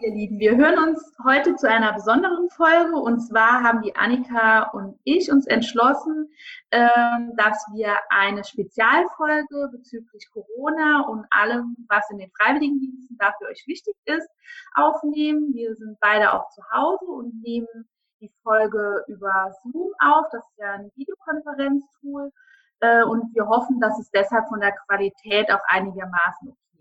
ihr Lieben, wir hören uns heute zu einer besonderen Folge und zwar haben die Annika und ich uns entschlossen, ähm, dass wir eine Spezialfolge bezüglich Corona und allem, was in den Freiwilligendiensten da für euch wichtig ist, aufnehmen. Wir sind beide auch zu Hause und nehmen die Folge über Zoom auf. Das ist ja ein Videokonferenztool äh, und wir hoffen, dass es deshalb von der Qualität auch einigermaßen okay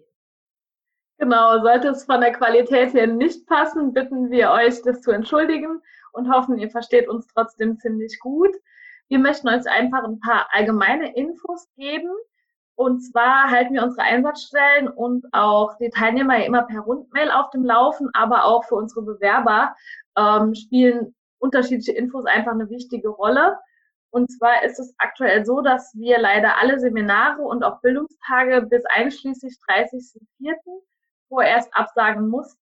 Genau, sollte es von der Qualität her nicht passen, bitten wir euch, das zu entschuldigen und hoffen, ihr versteht uns trotzdem ziemlich gut. Wir möchten euch einfach ein paar allgemeine Infos geben. Und zwar halten wir unsere Einsatzstellen und auch die Teilnehmer ja immer per Rundmail auf dem Laufen, aber auch für unsere Bewerber ähm, spielen unterschiedliche Infos einfach eine wichtige Rolle. Und zwar ist es aktuell so, dass wir leider alle Seminare und auch Bildungstage bis einschließlich 30.04 vorerst absagen mussten.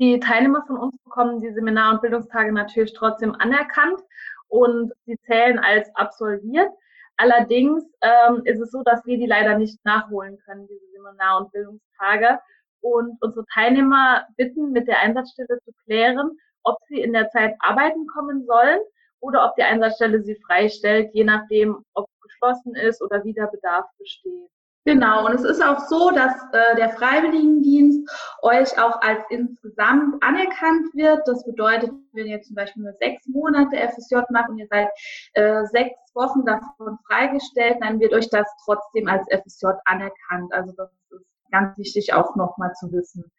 Die Teilnehmer von uns bekommen die Seminar- und Bildungstage natürlich trotzdem anerkannt und sie zählen als absolviert. Allerdings ähm, ist es so, dass wir die leider nicht nachholen können, diese Seminar- und Bildungstage. Und unsere Teilnehmer bitten, mit der Einsatzstelle zu klären, ob sie in der Zeit arbeiten kommen sollen oder ob die Einsatzstelle sie freistellt, je nachdem, ob es geschlossen ist oder wieder Bedarf besteht. Genau, und es ist auch so, dass äh, der Freiwilligendienst euch auch als insgesamt anerkannt wird. Das bedeutet, wenn ihr zum Beispiel nur sechs Monate FSJ macht und ihr seid äh, sechs Wochen davon freigestellt, dann wird euch das trotzdem als FSJ anerkannt. Also das ist ganz wichtig auch nochmal zu wissen.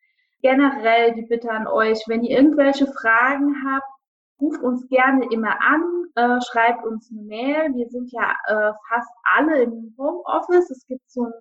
Generell die Bitte an euch, wenn ihr irgendwelche Fragen habt, ruft uns gerne immer an, äh, schreibt uns eine Mail. Wir sind ja äh, fast alle im Homeoffice. Es gibt so eine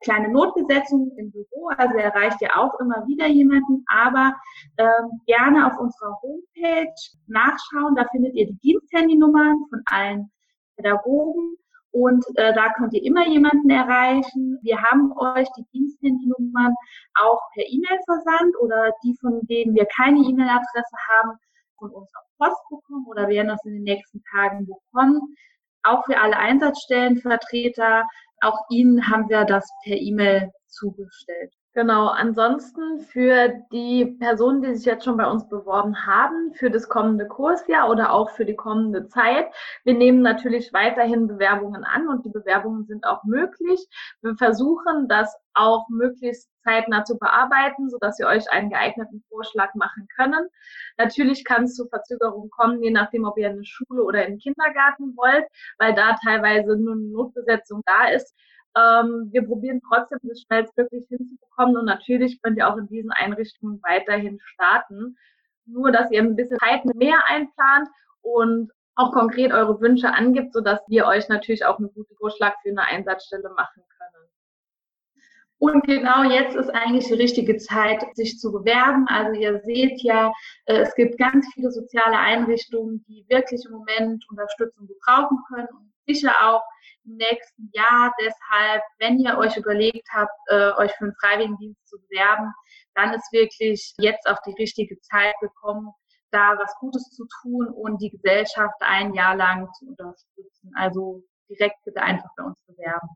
kleine Notbesetzung im Büro, also erreicht ihr auch immer wieder jemanden, aber ähm, gerne auf unserer Homepage nachschauen. Da findet ihr die Diensthandynummern von allen Pädagogen. Und äh, da könnt ihr immer jemanden erreichen. Wir haben euch die Diensthandynummern auch per E-Mail versandt oder die, von denen wir keine E-Mail-Adresse haben, von uns auf Post bekommen oder werden das in den nächsten Tagen bekommen. Auch für alle Einsatzstellenvertreter, auch Ihnen haben wir das per E-Mail zugestellt. Genau, ansonsten für die Personen, die sich jetzt schon bei uns beworben haben, für das kommende Kursjahr oder auch für die kommende Zeit, wir nehmen natürlich weiterhin Bewerbungen an und die Bewerbungen sind auch möglich. Wir versuchen das auch möglichst zeitnah zu bearbeiten, sodass ihr euch einen geeigneten Vorschlag machen können. Natürlich kann es zu Verzögerungen kommen, je nachdem, ob ihr in eine Schule oder in den Kindergarten wollt, weil da teilweise nur eine Notbesetzung da ist. Ähm, wir probieren trotzdem, das schnellstmöglich hinzubekommen und natürlich könnt ihr auch in diesen Einrichtungen weiterhin starten. Nur, dass ihr ein bisschen Zeit mehr einplant und auch konkret eure Wünsche angibt, sodass wir euch natürlich auch einen guten Vorschlag für eine Einsatzstelle machen können. Und genau jetzt ist eigentlich die richtige Zeit, sich zu bewerben. Also ihr seht ja, äh, es gibt ganz viele soziale Einrichtungen, die wirklich im Moment Unterstützung gebrauchen können sicher auch im nächsten Jahr. Deshalb, wenn ihr euch überlegt habt, äh, euch für einen Freiwilligendienst zu bewerben, dann ist wirklich jetzt auch die richtige Zeit gekommen, da was Gutes zu tun und die Gesellschaft ein Jahr lang zu unterstützen. Also direkt bitte einfach bei uns bewerben.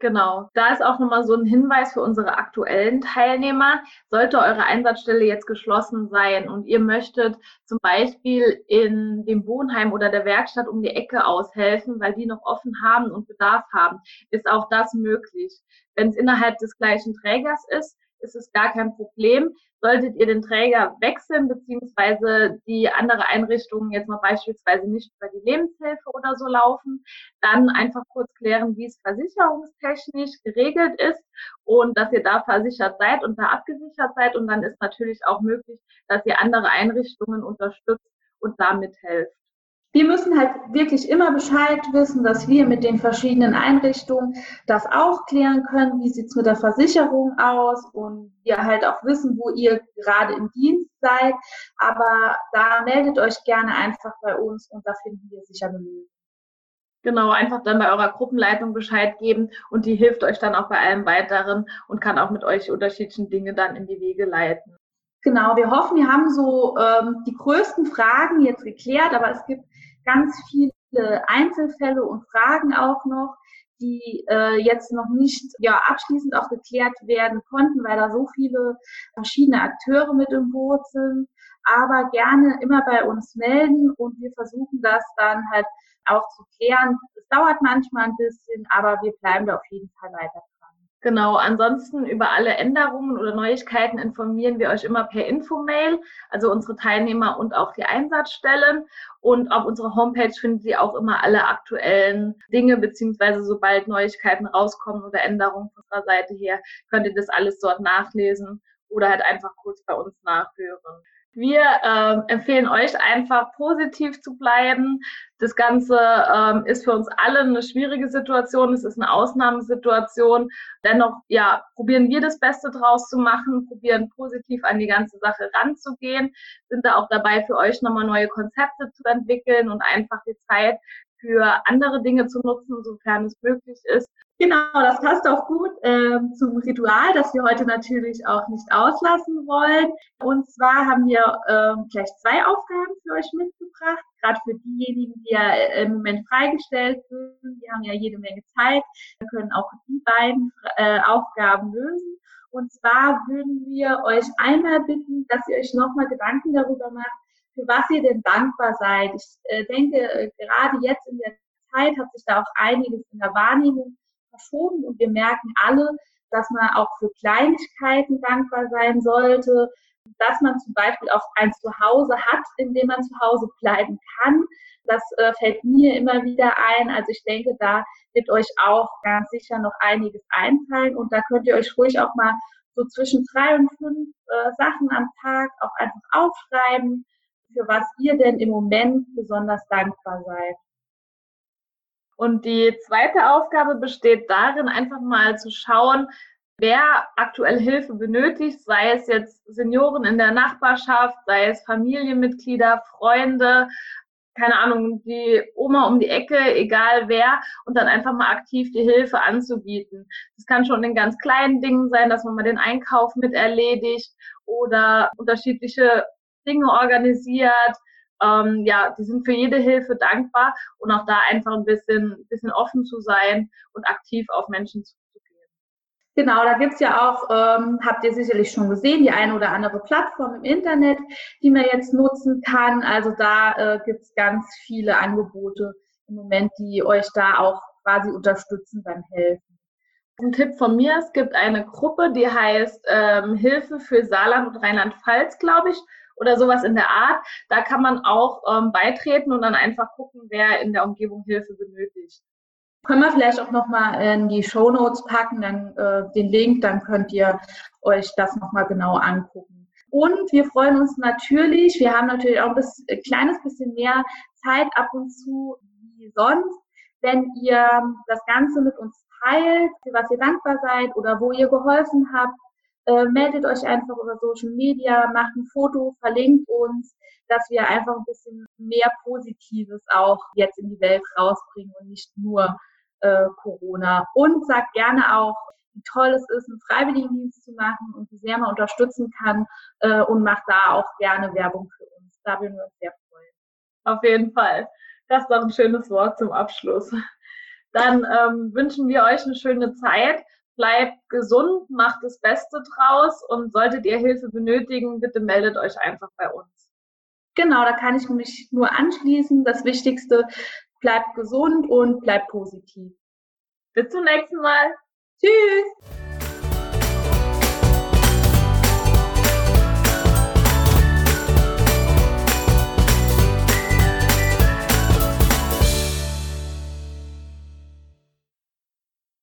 Genau, da ist auch nochmal so ein Hinweis für unsere aktuellen Teilnehmer. Sollte eure Einsatzstelle jetzt geschlossen sein und ihr möchtet zum Beispiel in dem Wohnheim oder der Werkstatt um die Ecke aushelfen, weil die noch offen haben und Bedarf haben, ist auch das möglich. Wenn es innerhalb des gleichen Trägers ist, ist es gar kein Problem. Solltet ihr den Träger wechseln, beziehungsweise die andere Einrichtung jetzt mal beispielsweise nicht über die Lebenshilfe oder so laufen, dann einfach kurz klären, wie es versicherungstechnisch geregelt ist und dass ihr da versichert seid und da abgesichert seid. Und dann ist natürlich auch möglich, dass ihr andere Einrichtungen unterstützt und damit helft wir müssen halt wirklich immer Bescheid wissen, dass wir mit den verschiedenen Einrichtungen das auch klären können. Wie sieht's mit der Versicherung aus? Und wir halt auch wissen, wo ihr gerade im Dienst seid. Aber da meldet euch gerne einfach bei uns und da finden wir sicher eine Lösung. Genau, einfach dann bei eurer Gruppenleitung Bescheid geben und die hilft euch dann auch bei allem weiteren und kann auch mit euch unterschiedlichen Dinge dann in die Wege leiten. Genau, wir hoffen, wir haben so ähm, die größten Fragen jetzt geklärt, aber es gibt ganz viele Einzelfälle und Fragen auch noch, die äh, jetzt noch nicht ja, abschließend auch geklärt werden konnten, weil da so viele verschiedene Akteure mit im Boot sind. Aber gerne immer bei uns melden und wir versuchen das dann halt auch zu klären. Es dauert manchmal ein bisschen, aber wir bleiben da auf jeden Fall weiter Genau, ansonsten über alle Änderungen oder Neuigkeiten informieren wir euch immer per Infomail, also unsere Teilnehmer und auch die Einsatzstellen. Und auf unserer Homepage findet ihr auch immer alle aktuellen Dinge, beziehungsweise sobald Neuigkeiten rauskommen oder Änderungen von unserer Seite her, könnt ihr das alles dort nachlesen oder halt einfach kurz bei uns nachhören. Wir ähm, empfehlen euch einfach positiv zu bleiben. Das Ganze ähm, ist für uns alle eine schwierige Situation. Es ist eine Ausnahmesituation. Dennoch, ja, probieren wir das Beste draus zu machen, probieren positiv an die ganze Sache ranzugehen, sind da auch dabei, für euch nochmal neue Konzepte zu entwickeln und einfach die Zeit für andere Dinge zu nutzen, sofern es möglich ist. Genau, das passt auch gut ähm, zum Ritual, das wir heute natürlich auch nicht auslassen wollen. Und zwar haben wir ähm, gleich zwei Aufgaben für euch mitgebracht, gerade für diejenigen, die ja äh, im Moment freigestellt sind. Die haben ja jede Menge Zeit, wir können auch die beiden äh, Aufgaben lösen. Und zwar würden wir euch einmal bitten, dass ihr euch nochmal Gedanken darüber macht, für was ihr denn dankbar seid. Ich äh, denke, äh, gerade jetzt in der Zeit hat sich da auch einiges in der Wahrnehmung verschoben und wir merken alle, dass man auch für Kleinigkeiten dankbar sein sollte, dass man zum Beispiel auch ein Zuhause hat, in dem man zu Hause bleiben kann. Das äh, fällt mir immer wieder ein. Also ich denke, da wird euch auch ganz sicher noch einiges einfallen und da könnt ihr euch ruhig auch mal so zwischen drei und fünf äh, Sachen am Tag auch einfach aufschreiben, für was ihr denn im Moment besonders dankbar seid. Und die zweite Aufgabe besteht darin, einfach mal zu schauen, wer aktuell Hilfe benötigt, sei es jetzt Senioren in der Nachbarschaft, sei es Familienmitglieder, Freunde, keine Ahnung, die Oma um die Ecke, egal wer, und dann einfach mal aktiv die Hilfe anzubieten. Das kann schon in ganz kleinen Dingen sein, dass man mal den Einkauf mit erledigt oder unterschiedliche Dinge organisiert, ähm, ja, die sind für jede Hilfe dankbar und auch da einfach ein bisschen, bisschen offen zu sein und aktiv auf Menschen zuzugehen. Genau, da gibt's ja auch, ähm, habt ihr sicherlich schon gesehen, die eine oder andere Plattform im Internet, die man jetzt nutzen kann. Also da äh, gibt's ganz viele Angebote im Moment, die euch da auch quasi unterstützen beim Helfen. Ein Tipp von mir, es gibt eine Gruppe, die heißt ähm, Hilfe für Saarland und Rheinland-Pfalz, glaube ich oder sowas in der Art. Da kann man auch ähm, beitreten und dann einfach gucken, wer in der Umgebung Hilfe benötigt. Können wir vielleicht auch nochmal in die Show Notes packen, dann äh, den Link, dann könnt ihr euch das nochmal genau angucken. Und wir freuen uns natürlich, wir haben natürlich auch ein, bisschen, ein kleines bisschen mehr Zeit ab und zu wie sonst, wenn ihr das Ganze mit uns teilt, für was ihr dankbar seid oder wo ihr geholfen habt äh, meldet euch einfach über Social Media, macht ein Foto, verlinkt uns, dass wir einfach ein bisschen mehr Positives auch jetzt in die Welt rausbringen und nicht nur äh, Corona. Und sagt gerne auch, wie toll es ist, einen Freiwilligendienst zu machen und wie sehr man unterstützen kann äh, und macht da auch gerne Werbung für uns. Da würden wir uns sehr freuen. Auf jeden Fall. Das ist doch ein schönes Wort zum Abschluss. Dann ähm, wünschen wir euch eine schöne Zeit bleibt gesund, macht das Beste draus und solltet ihr Hilfe benötigen, bitte meldet euch einfach bei uns. Genau, da kann ich mich nur anschließen. Das Wichtigste, bleibt gesund und bleibt positiv. Bis zum nächsten Mal. Tschüss.